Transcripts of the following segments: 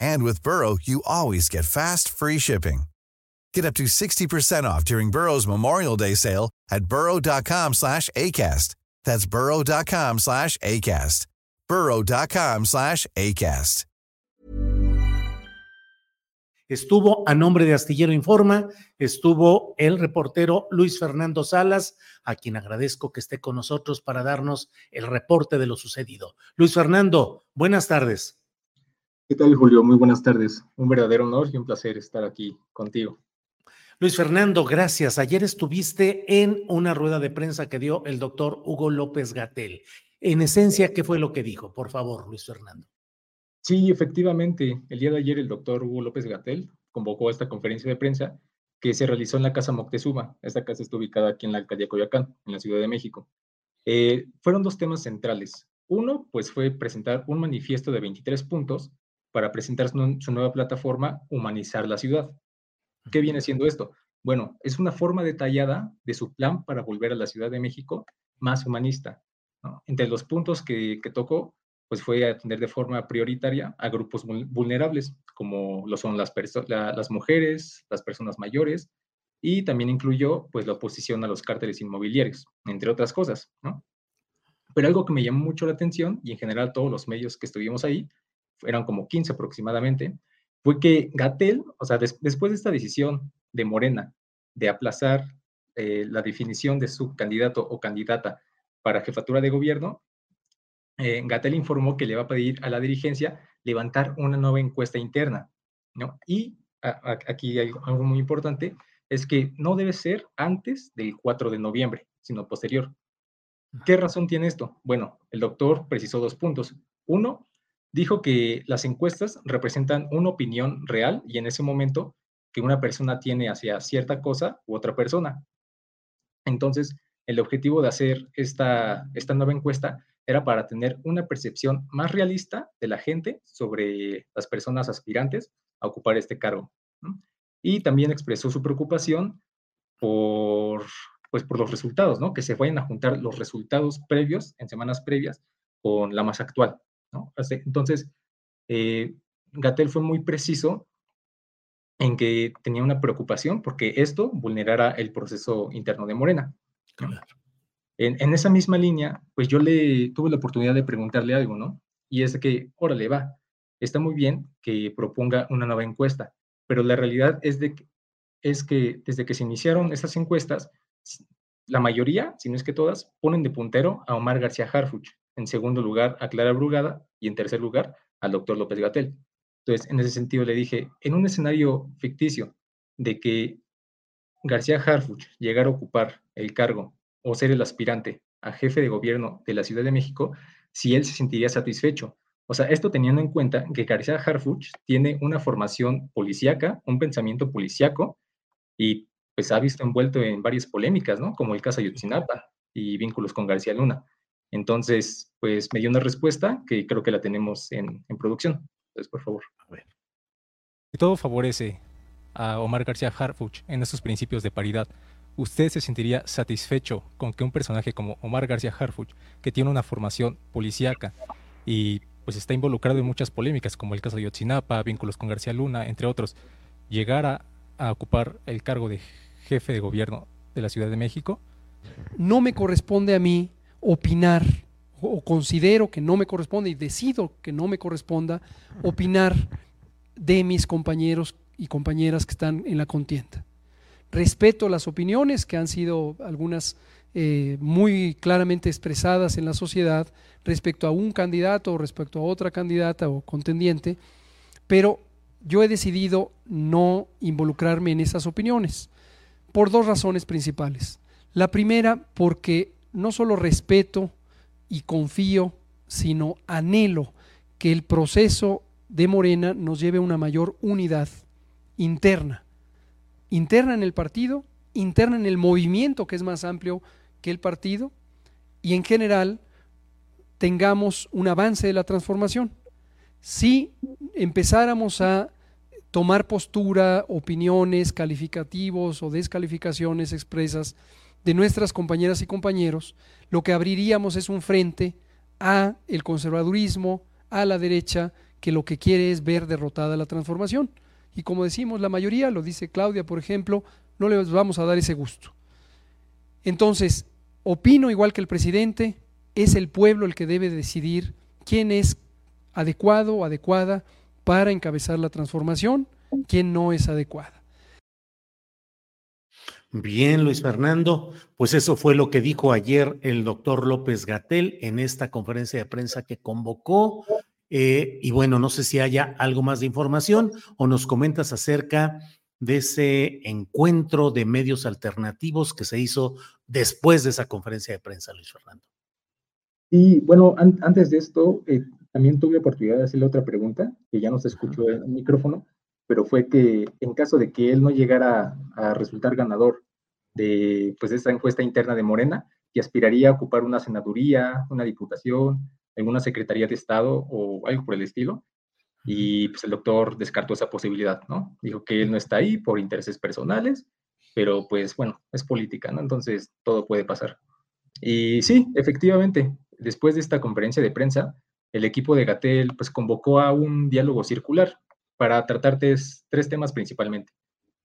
And with Burrow, you always get fast, free shipping. Get up to 60% off during Burrow's Memorial Day sale at burrow.com slash ACAST. That's burrow.com slash ACAST. burrow.com slash ACAST. Estuvo a nombre de Astillero Informa, estuvo el reportero Luis Fernando Salas, a quien agradezco que esté con nosotros para darnos el reporte de lo sucedido. Luis Fernando, buenas tardes. ¿Qué tal, Julio? Muy buenas tardes. Un verdadero honor y un placer estar aquí contigo. Luis Fernando, gracias. Ayer estuviste en una rueda de prensa que dio el doctor Hugo López Gatel. En esencia, ¿qué fue lo que dijo? Por favor, Luis Fernando. Sí, efectivamente. El día de ayer el doctor Hugo López Gatel convocó a esta conferencia de prensa que se realizó en la Casa Moctezuma. Esta casa está ubicada aquí en la alcaldía Coyoacán, en la Ciudad de México. Eh, fueron dos temas centrales. Uno, pues fue presentar un manifiesto de 23 puntos para presentar su, nueva plataforma Humanizar la Ciudad. ¿Qué viene siendo esto? Bueno, es una forma detallada de su plan para volver a la Ciudad de México más humanista. ¿no? Entre los puntos que, que tocó pues fue atender de forma prioritaria a grupos vulnerables, como lo son las, la, las mujeres, las personas mayores, y también incluyó pues la oposición a los cárteles inmobiliarios, entre otras cosas, ¿no? Pero algo que me llamó mucho la atención, y en general todos los medios que estuvimos ahí, eran como 15 aproximadamente, fue que Gatel, o sea, des después de esta decisión de Morena de aplazar eh, la definición de su candidato o candidata para jefatura de gobierno, eh, Gatel informó que le va a pedir a la dirigencia levantar una nueva encuesta interna, ¿no? Y a, a, aquí hay algo muy importante, es que no debe ser antes del 4 de noviembre, sino posterior. ¿Qué razón tiene esto? Bueno, el doctor precisó dos puntos. Uno, dijo que las encuestas representan una opinión real y en ese momento que una persona tiene hacia cierta cosa u otra persona. Entonces, el objetivo de hacer esta, esta nueva encuesta era para tener una percepción más realista de la gente sobre las personas aspirantes a ocupar este cargo. Y también expresó su preocupación por, pues, por los resultados, ¿no? que se vayan a juntar los resultados previos, en semanas previas, con la más actual. ¿No? Entonces, eh, Gatel fue muy preciso en que tenía una preocupación porque esto vulnerara el proceso interno de Morena. Claro. En, en, esa misma línea, pues yo le tuve la oportunidad de preguntarle algo, ¿no? Y es que, órale, va, está muy bien que proponga una nueva encuesta, pero la realidad es, de que, es que desde que se iniciaron esas encuestas, la mayoría, si no es que todas, ponen de puntero a Omar García Harfuch, en segundo lugar a Clara Brugada y en tercer lugar al doctor López Gatel. Entonces, en ese sentido le dije, en un escenario ficticio de que García Harfuch llegara a ocupar el cargo o ser el aspirante a jefe de gobierno de la Ciudad de México, si él se sentiría satisfecho. O sea, esto teniendo en cuenta que García Harfuch tiene una formación policíaca, un pensamiento policíaco, y pues ha visto envuelto en varias polémicas, ¿no? Como el caso Ayotzinapa y vínculos con García Luna. Entonces, pues me dio una respuesta que creo que la tenemos en, en producción. Entonces, por favor. A ver. Todo favorece a Omar García Harfuch en estos principios de paridad. ¿Usted se sentiría satisfecho con que un personaje como Omar García Harfuch, que tiene una formación policíaca y pues está involucrado en muchas polémicas, como el caso de Yotzinapa, vínculos con García Luna, entre otros, llegara a ocupar el cargo de jefe de gobierno de la Ciudad de México? No me corresponde a mí opinar o considero que no me corresponde y decido que no me corresponda opinar de mis compañeros y compañeras que están en la contienda. Respeto las opiniones que han sido algunas eh, muy claramente expresadas en la sociedad respecto a un candidato o respecto a otra candidata o contendiente, pero yo he decidido no involucrarme en esas opiniones por dos razones principales. La primera, porque no solo respeto y confío, sino anhelo que el proceso de Morena nos lleve a una mayor unidad interna, interna en el partido, interna en el movimiento que es más amplio que el partido y en general tengamos un avance de la transformación. Si empezáramos a tomar postura, opiniones, calificativos o descalificaciones expresas de nuestras compañeras y compañeros, lo que abriríamos es un frente a el conservadurismo, a la derecha, que lo que quiere es ver derrotada la transformación. Y como decimos, la mayoría, lo dice Claudia, por ejemplo, no les vamos a dar ese gusto. Entonces, opino igual que el presidente, es el pueblo el que debe decidir quién es adecuado o adecuada para encabezar la transformación, quién no es adecuada. Bien, Luis Fernando, pues eso fue lo que dijo ayer el doctor López Gatel en esta conferencia de prensa que convocó. Eh, y bueno, no sé si haya algo más de información o nos comentas acerca de ese encuentro de medios alternativos que se hizo después de esa conferencia de prensa, Luis Fernando. Y bueno, antes de esto, eh, también tuve oportunidad de hacerle otra pregunta, que ya no se escuchó el micrófono, pero fue que en caso de que él no llegara a resultar ganador de pues, esta encuesta interna de Morena, y aspiraría a ocupar una senaduría, una diputación, alguna secretaría de Estado o algo por el estilo, y pues el doctor descartó esa posibilidad, ¿no? Dijo que él no está ahí por intereses personales, pero pues bueno, es política, ¿no? Entonces todo puede pasar. Y sí, efectivamente, después de esta conferencia de prensa, el equipo de Gatel pues convocó a un diálogo circular para tratar tres, temas principalmente.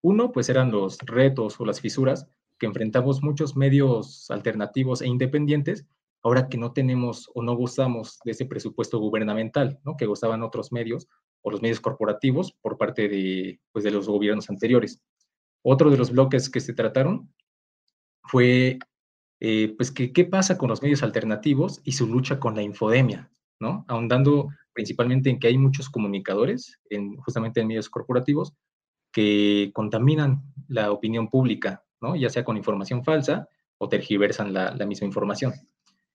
Uno, pues eran los retos o las fisuras que enfrentamos muchos medios alternativos e independientes ahora que no tenemos o no gozamos de ese presupuesto gubernamental, ¿no? que gozaban otros medios o los medios corporativos por parte de, pues, de los gobiernos anteriores. Otro de los bloques que se trataron fue, eh, pues, que, qué pasa con los medios alternativos y su lucha con la infodemia, ¿no? Ahondando principalmente en que hay muchos comunicadores, en, justamente en medios corporativos, que contaminan la opinión pública, ¿no? Ya sea con información falsa o tergiversan la, misma información.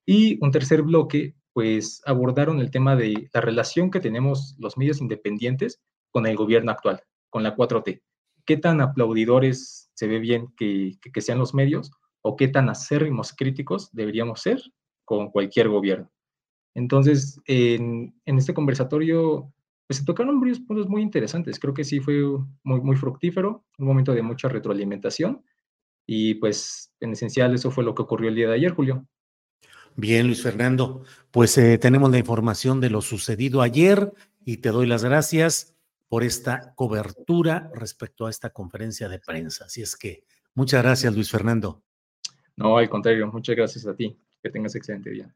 Y un tercer bloque, pues abordaron el tema de la relación que tenemos los medios independientes con el gobierno actual, con la 4T. ¿Qué tan aplaudidores se ve bien que, que, sean los medios o qué tan acérrimos críticos deberíamos ser con cualquier gobierno? Entonces, en, en este conversatorio, pues se tocaron varios puntos muy interesantes. Creo que sí fue muy, muy fructífero, un momento de mucha retroalimentación. Y pues, en esencial, eso fue lo que ocurrió el día de ayer, Julio. Bien, Luis Fernando, pues eh, tenemos la información de lo sucedido ayer y te doy las gracias por esta cobertura respecto a esta conferencia de prensa. Así es que muchas gracias, Luis Fernando. No, al contrario, muchas gracias a ti. Que tengas excelente día.